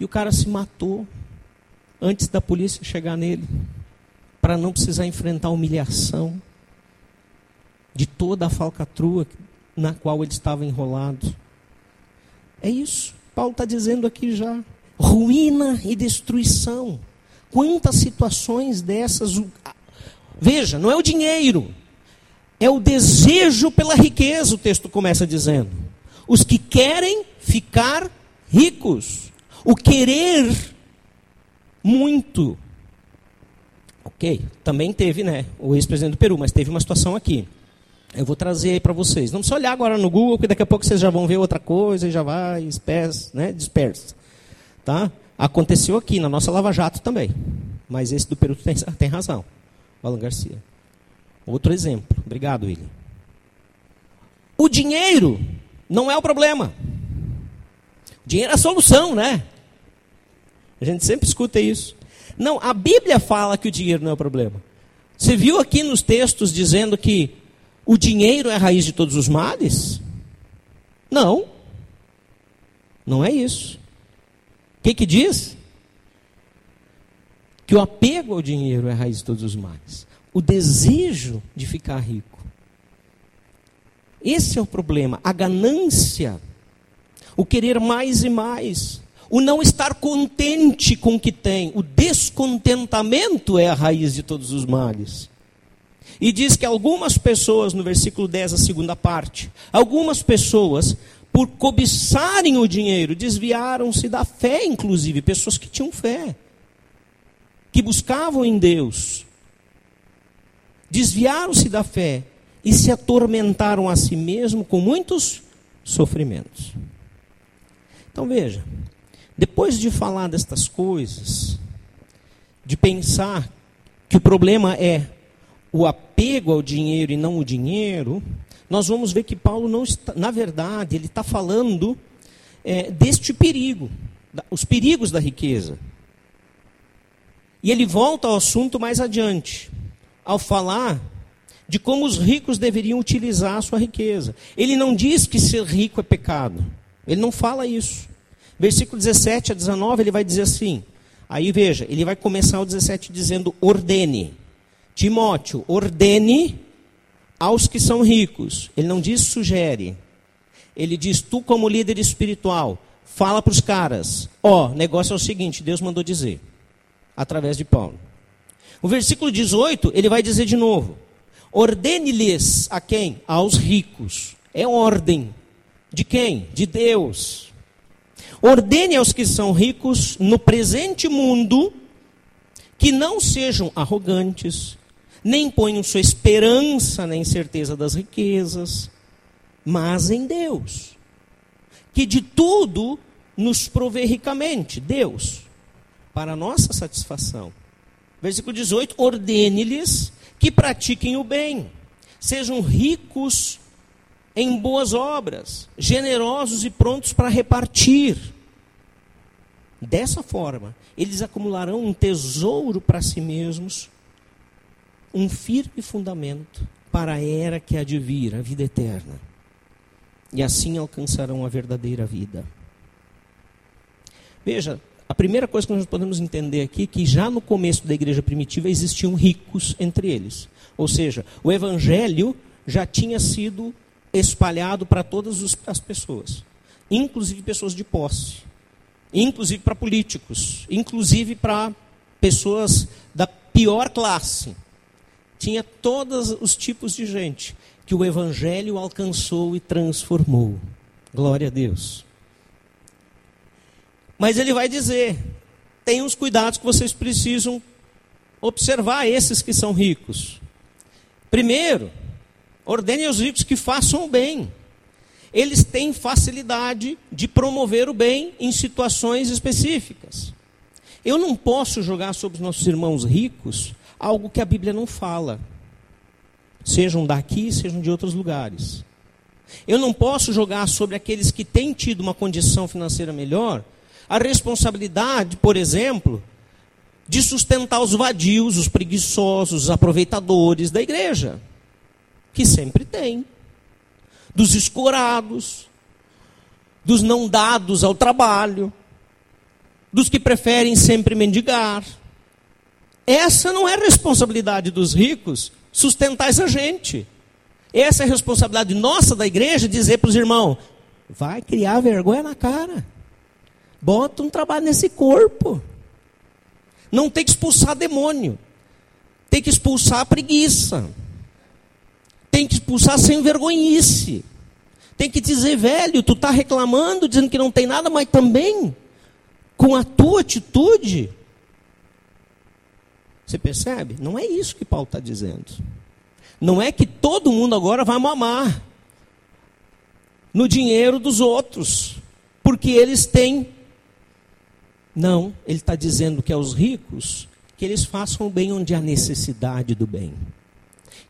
e o cara se matou antes da polícia chegar nele, para não precisar enfrentar a humilhação de toda a falcatrua na qual ele estava enrolado. É isso. Paulo está dizendo aqui já. Ruína e destruição. Quantas situações dessas. Veja, não é o dinheiro é o desejo pela riqueza, o texto começa dizendo. Os que querem ficar ricos. O querer muito. Ok, também teve, né? O ex-presidente do Peru, mas teve uma situação aqui. Eu vou trazer aí para vocês. Não precisa olhar agora no Google, porque daqui a pouco vocês já vão ver outra coisa e já vai, espécie, né? dispersa. Tá? Aconteceu aqui, na nossa Lava Jato também. Mas esse do Peru tem, tem razão. Alan Garcia. Outro exemplo. Obrigado, William. O dinheiro não é o problema. O dinheiro é a solução, né? A gente sempre escuta isso. Não, a Bíblia fala que o dinheiro não é o problema. Você viu aqui nos textos dizendo que o dinheiro é a raiz de todos os males? Não. Não é isso. O que, que diz? Que o apego ao dinheiro é a raiz de todos os males o desejo de ficar rico. Esse é o problema, a ganância, o querer mais e mais, o não estar contente com o que tem, o descontentamento é a raiz de todos os males. E diz que algumas pessoas, no versículo 10, a segunda parte, algumas pessoas, por cobiçarem o dinheiro, desviaram-se da fé, inclusive, pessoas que tinham fé, que buscavam em Deus, desviaram-se da fé e se atormentaram a si mesmo com muitos sofrimentos. Então veja, depois de falar destas coisas, de pensar que o problema é o apego ao dinheiro e não o dinheiro, nós vamos ver que Paulo não está, na verdade, ele está falando é, deste perigo, da, os perigos da riqueza. E ele volta ao assunto mais adiante ao falar de como os ricos deveriam utilizar a sua riqueza. Ele não diz que ser rico é pecado. Ele não fala isso. Versículo 17 a 19, ele vai dizer assim. Aí veja, ele vai começar o 17 dizendo: ordene. Timóteo, ordene aos que são ricos. Ele não diz sugere. Ele diz: tu, como líder espiritual, fala para os caras: ó, oh, negócio é o seguinte, Deus mandou dizer, através de Paulo. O versículo 18, ele vai dizer de novo: Ordene-lhes a quem? Aos ricos. É ordem. De quem? De Deus. Ordene aos que são ricos no presente mundo que não sejam arrogantes, nem ponham sua esperança na incerteza das riquezas, mas em Deus, que de tudo nos provê ricamente, Deus, para nossa satisfação. Versículo 18: ordene-lhes que pratiquem o bem, sejam ricos em boas obras, generosos e prontos para repartir. Dessa forma, eles acumularão um tesouro para si mesmos, um firme fundamento para a era que há de vir, a vida eterna. E assim alcançarão a verdadeira vida. Veja, primeira coisa que nós podemos entender aqui é que já no começo da igreja primitiva existiam ricos entre eles. Ou seja, o evangelho já tinha sido espalhado para todas as pessoas, inclusive pessoas de posse, inclusive para políticos, inclusive para pessoas da pior classe. Tinha todos os tipos de gente que o evangelho alcançou e transformou. Glória a Deus. Mas ele vai dizer: tem uns cuidados que vocês precisam observar, esses que são ricos. Primeiro, ordene aos ricos que façam o bem. Eles têm facilidade de promover o bem em situações específicas. Eu não posso jogar sobre os nossos irmãos ricos algo que a Bíblia não fala. Sejam daqui, sejam de outros lugares. Eu não posso jogar sobre aqueles que têm tido uma condição financeira melhor a responsabilidade, por exemplo, de sustentar os vadios, os preguiçosos, os aproveitadores da igreja, que sempre tem, dos escorados, dos não dados ao trabalho, dos que preferem sempre mendigar. Essa não é responsabilidade dos ricos sustentar essa gente. Essa é responsabilidade nossa da igreja dizer para os irmãos: vai criar vergonha na cara. Bota um trabalho nesse corpo. Não tem que expulsar demônio. Tem que expulsar a preguiça. Tem que expulsar sem vergonhice. Tem que dizer, velho, tu está reclamando, dizendo que não tem nada, mas também, com a tua atitude. Você percebe? Não é isso que Paulo está dizendo. Não é que todo mundo agora vai mamar no dinheiro dos outros, porque eles têm não, ele está dizendo que aos ricos, que eles façam o bem onde há necessidade do bem.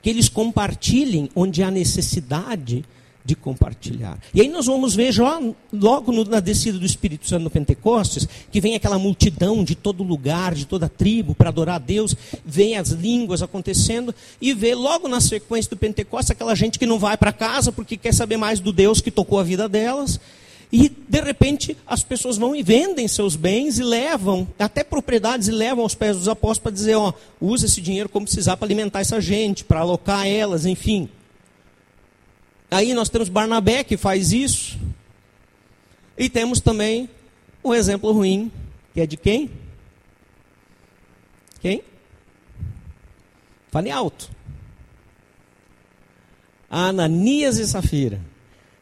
Que eles compartilhem onde há necessidade de compartilhar. E aí nós vamos ver já, logo no, na descida do Espírito Santo no Pentecostes, que vem aquela multidão de todo lugar, de toda tribo, para adorar a Deus, vem as línguas acontecendo, e vê logo na sequência do Pentecostes aquela gente que não vai para casa porque quer saber mais do Deus que tocou a vida delas, e de repente as pessoas vão e vendem seus bens e levam, até propriedades, e levam aos pés dos apóstolos para dizer: ó, usa esse dinheiro como precisar para alimentar essa gente, para alocar elas, enfim. Aí nós temos Barnabé que faz isso. E temos também um exemplo ruim, que é de quem? Quem? Fale alto. Ananias e Safira.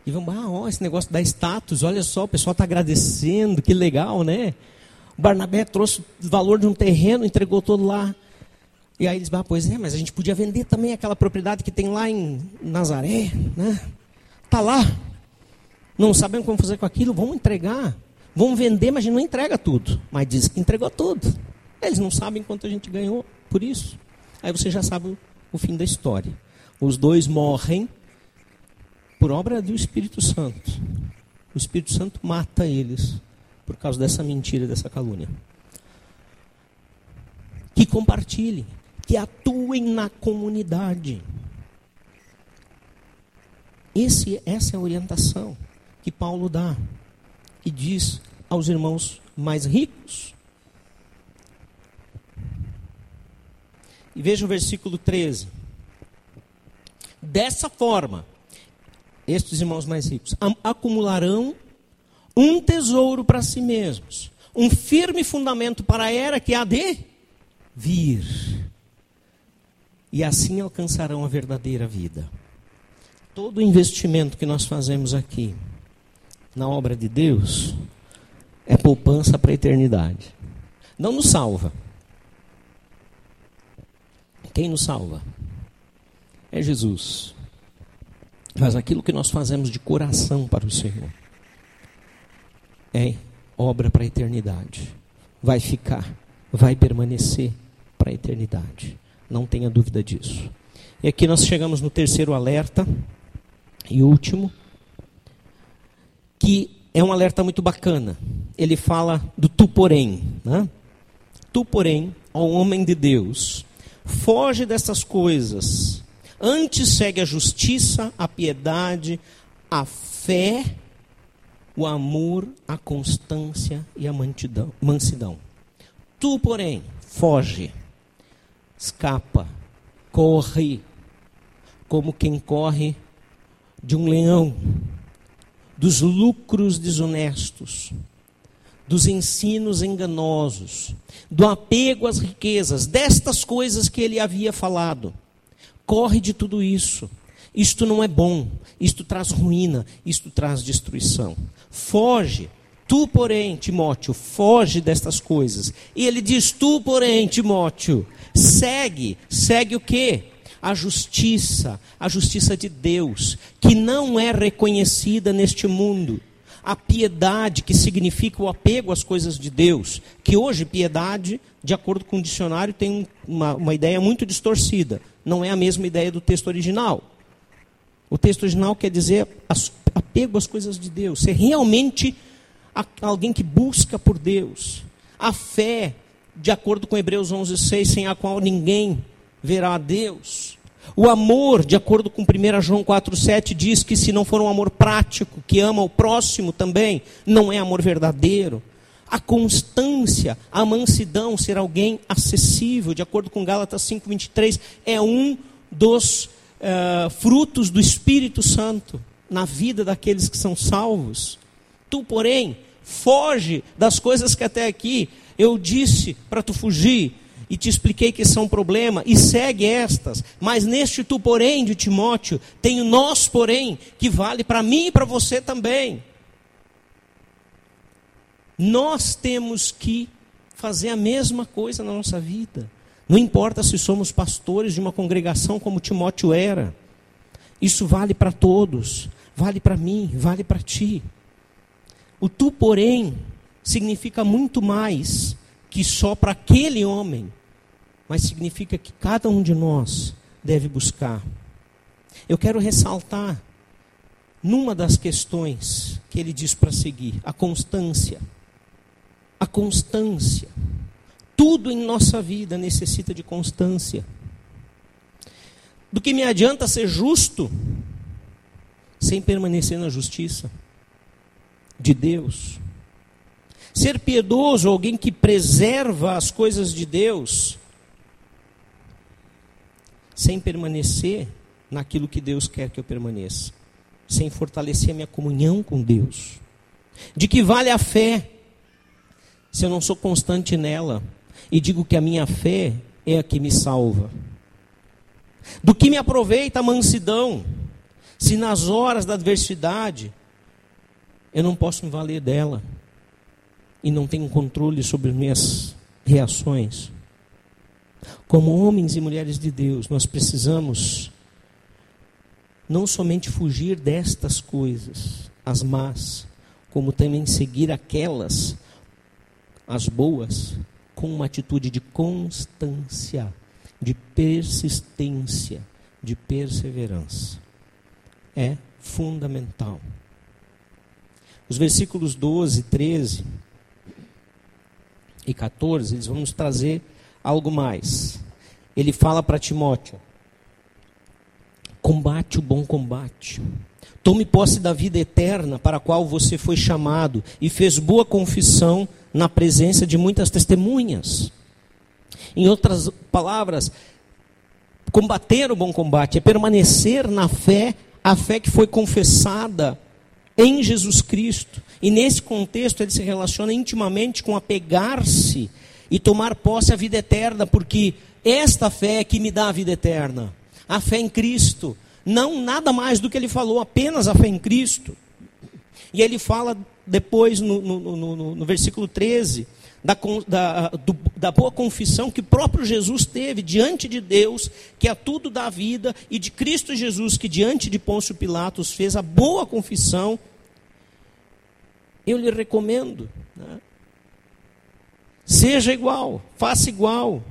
E vamos, ah, ó, esse negócio da status, olha só, o pessoal está agradecendo, que legal, né? O Barnabé trouxe o valor de um terreno, entregou todo lá. E aí eles, ah, pois é, mas a gente podia vender também aquela propriedade que tem lá em Nazaré, né? Tá lá. Não sabemos como fazer com aquilo, vamos entregar. Vamos vender, mas a gente não entrega tudo. Mas diz que entregou tudo. Eles não sabem quanto a gente ganhou por isso. Aí você já sabe o fim da história. Os dois morrem por obra do Espírito Santo. O Espírito Santo mata eles por causa dessa mentira, dessa calúnia. Que compartilhem, que atuem na comunidade. Esse, essa é a orientação que Paulo dá e diz aos irmãos mais ricos. E veja o versículo 13. Dessa forma, estes irmãos mais ricos, acumularão um tesouro para si mesmos, um firme fundamento para a era que há de vir. e assim alcançarão a verdadeira vida. Todo investimento que nós fazemos aqui na obra de Deus é poupança para a eternidade. Não nos salva. Quem nos salva? É Jesus. Mas aquilo que nós fazemos de coração para o Senhor é obra para a eternidade. Vai ficar, vai permanecer para a eternidade. Não tenha dúvida disso. E aqui nós chegamos no terceiro alerta e último, que é um alerta muito bacana. Ele fala do tu, porém. Né? Tu, porém, ao homem de Deus, foge dessas coisas. Antes segue a justiça, a piedade, a fé, o amor, a constância e a mansidão. Tu, porém, foge escapa, corre, como quem corre de um leão, dos lucros desonestos, dos ensinos enganosos, do apego às riquezas, destas coisas que ele havia falado. Corre de tudo isso. Isto não é bom, isto traz ruína, isto traz destruição. Foge. Tu, porém, Timóteo, foge destas coisas. E ele diz: Tu, porém, Timóteo, segue, segue o quê? A justiça, a justiça de Deus, que não é reconhecida neste mundo. A piedade, que significa o apego às coisas de Deus, que hoje piedade, de acordo com o dicionário, tem uma, uma ideia muito distorcida. Não é a mesma ideia do texto original. O texto original quer dizer apego às coisas de Deus, ser realmente alguém que busca por Deus. A fé, de acordo com Hebreus 11:6, sem a qual ninguém verá a Deus. O amor, de acordo com 1 João 4,7, diz que se não for um amor prático, que ama o próximo também, não é amor verdadeiro. A constância, a mansidão, ser alguém acessível, de acordo com Gálatas 5,23, é um dos uh, frutos do Espírito Santo na vida daqueles que são salvos. Tu, porém, foge das coisas que até aqui eu disse para tu fugir e te expliquei que são problema e segue estas. Mas neste tu, porém, de Timóteo, tem o nós, porém, que vale para mim e para você também. Nós temos que fazer a mesma coisa na nossa vida. Não importa se somos pastores de uma congregação como Timóteo era. Isso vale para todos. Vale para mim, vale para ti. O tu, porém, significa muito mais que só para aquele homem, mas significa que cada um de nós deve buscar. Eu quero ressaltar numa das questões que ele diz para seguir, a constância. A constância. Tudo em nossa vida necessita de constância. Do que me adianta ser justo sem permanecer na justiça de Deus? Ser piedoso, alguém que preserva as coisas de Deus, sem permanecer naquilo que Deus quer que eu permaneça, sem fortalecer a minha comunhão com Deus. De que vale a fé se eu não sou constante nela e digo que a minha fé é a que me salva? Do que me aproveita a mansidão se nas horas da adversidade eu não posso me valer dela? e não tenho controle sobre minhas reações. Como homens e mulheres de Deus, nós precisamos não somente fugir destas coisas, as más, como também seguir aquelas, as boas, com uma atitude de constância, de persistência, de perseverança. É fundamental. Os versículos 12 e 13 e 14, eles vão nos trazer algo mais. Ele fala para Timóteo: combate o bom combate. Tome posse da vida eterna para a qual você foi chamado e fez boa confissão na presença de muitas testemunhas. Em outras palavras, combater o bom combate é permanecer na fé, a fé que foi confessada em Jesus Cristo. E nesse contexto ele se relaciona intimamente com apegar-se e tomar posse à vida eterna, porque esta fé é que me dá a vida eterna. A fé em Cristo. Não nada mais do que ele falou, apenas a fé em Cristo. E ele fala depois no, no, no, no versículo 13 da, da, do, da, boa confissão que próprio Jesus teve diante de Deus, que a tudo dá vida, e de Cristo Jesus, que diante de Pôncio Pilatos fez a boa confissão. Eu lhe recomendo, né? Seja igual, faça igual,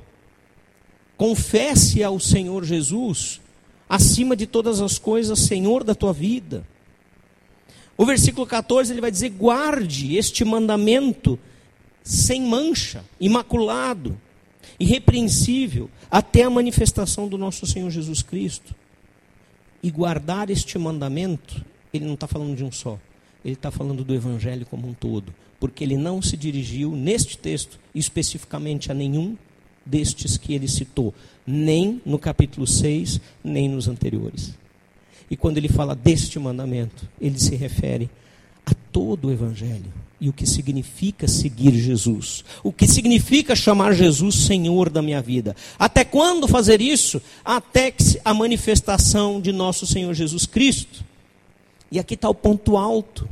confesse ao Senhor Jesus, acima de todas as coisas, Senhor da tua vida. O versículo 14 ele vai dizer: guarde este mandamento sem mancha, imaculado, irrepreensível, até a manifestação do nosso Senhor Jesus Cristo. E guardar este mandamento, ele não está falando de um só, ele está falando do Evangelho como um todo, porque ele não se dirigiu neste texto especificamente a nenhum destes que ele citou, nem no capítulo 6, nem nos anteriores. E quando ele fala deste mandamento, ele se refere a todo o Evangelho e o que significa seguir Jesus, o que significa chamar Jesus Senhor da minha vida. Até quando fazer isso? Até a manifestação de nosso Senhor Jesus Cristo. E aqui está o ponto alto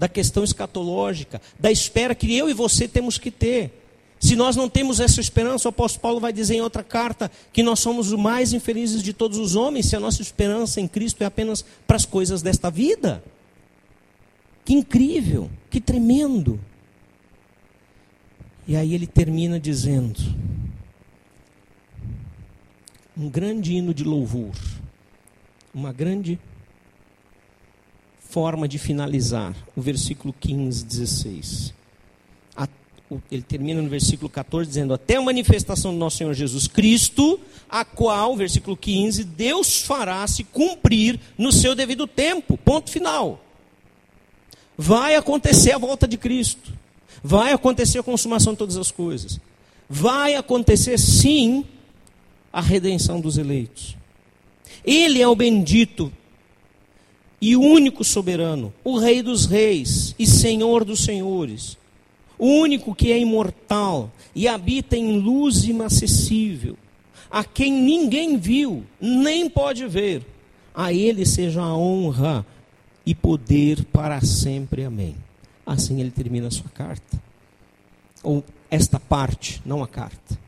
da questão escatológica, da espera que eu e você temos que ter. Se nós não temos essa esperança, o apóstolo Paulo vai dizer em outra carta que nós somos os mais infelizes de todos os homens se a nossa esperança em Cristo é apenas para as coisas desta vida. Que incrível, que tremendo. E aí ele termina dizendo: um grande hino de louvor, uma grande forma de finalizar, o versículo 15, 16 ele termina no versículo 14 dizendo: Até a manifestação do nosso Senhor Jesus Cristo, a qual, versículo 15, Deus fará se cumprir no seu devido tempo. Ponto final. Vai acontecer a volta de Cristo. Vai acontecer a consumação de todas as coisas. Vai acontecer sim a redenção dos eleitos. Ele é o bendito e único soberano, o Rei dos reis e Senhor dos senhores o único que é imortal e habita em luz inacessível, a quem ninguém viu, nem pode ver, a ele seja a honra e poder para sempre. Amém. Assim ele termina a sua carta. Ou esta parte, não a carta.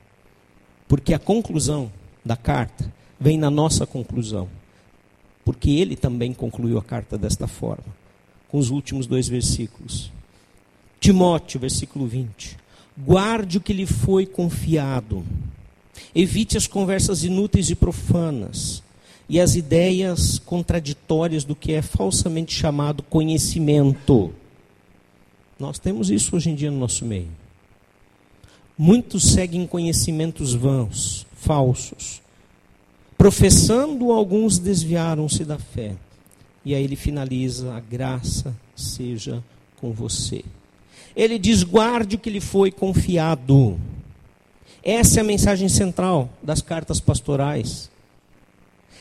Porque a conclusão da carta vem na nossa conclusão. Porque ele também concluiu a carta desta forma, com os últimos dois versículos. Timóteo, versículo 20. Guarde o que lhe foi confiado. Evite as conversas inúteis e profanas e as ideias contraditórias do que é falsamente chamado conhecimento. Nós temos isso hoje em dia no nosso meio. Muitos seguem conhecimentos vãos, falsos. Professando, alguns desviaram-se da fé. E aí ele finaliza: a graça seja com você ele diz: guarde o que lhe foi confiado. Essa é a mensagem central das cartas pastorais.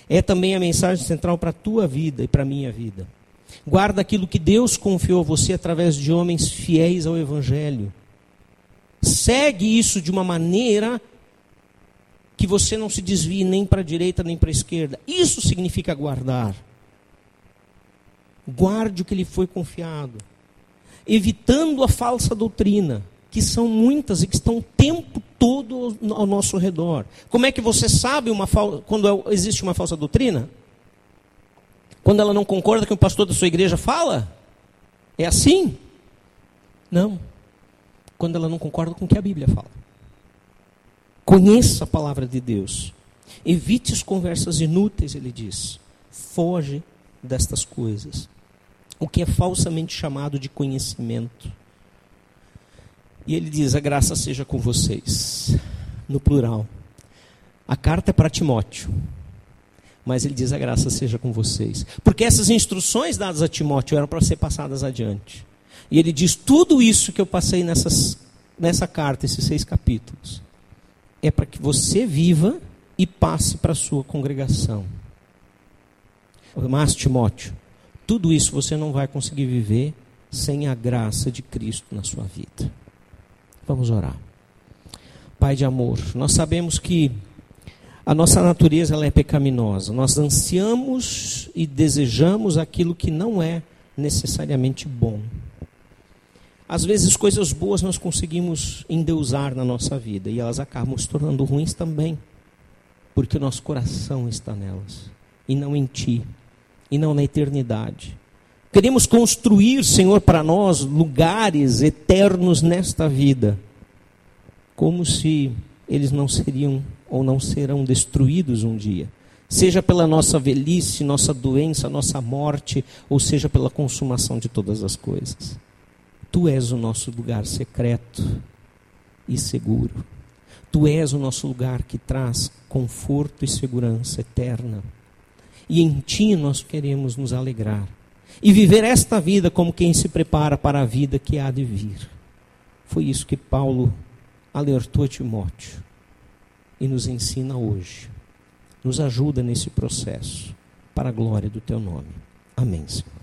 É também a mensagem central para a tua vida e para a minha vida. Guarda aquilo que Deus confiou a você através de homens fiéis ao Evangelho. Segue isso de uma maneira que você não se desvie nem para a direita nem para a esquerda. Isso significa guardar. Guarde o que lhe foi confiado evitando a falsa doutrina, que são muitas e que estão o tempo todo ao nosso redor. Como é que você sabe uma quando existe uma falsa doutrina? Quando ela não concorda com o pastor da sua igreja fala? É assim? Não. Quando ela não concorda com o que a Bíblia fala. Conheça a palavra de Deus. Evite as conversas inúteis, ele diz. Foge destas coisas o que é falsamente chamado de conhecimento. E ele diz: A graça seja com vocês, no plural. A carta é para Timóteo, mas ele diz: A graça seja com vocês. Porque essas instruções dadas a Timóteo eram para ser passadas adiante. E ele diz: Tudo isso que eu passei nessas, nessa carta, esses seis capítulos, é para que você viva e passe para a sua congregação. Mas, Timóteo, tudo isso você não vai conseguir viver sem a graça de Cristo na sua vida. Vamos orar. Pai de amor, nós sabemos que A nossa natureza ela é pecaminosa. Nós ansiamos e desejamos aquilo que não é necessariamente bom. Às vezes, coisas boas nós conseguimos endeusar na nossa vida e elas acabam se tornando ruins também, porque o nosso coração está nelas e não em Ti, e não na eternidade. Queremos construir, Senhor, para nós lugares eternos nesta vida, como se eles não seriam ou não serão destruídos um dia. Seja pela nossa velhice, nossa doença, nossa morte, ou seja pela consumação de todas as coisas. Tu és o nosso lugar secreto e seguro. Tu és o nosso lugar que traz conforto e segurança eterna. E em Ti nós queremos nos alegrar. E viver esta vida como quem se prepara para a vida que há de vir. Foi isso que Paulo alertou Timóteo e nos ensina hoje. Nos ajuda nesse processo, para a glória do Teu nome. Amém, Senhor.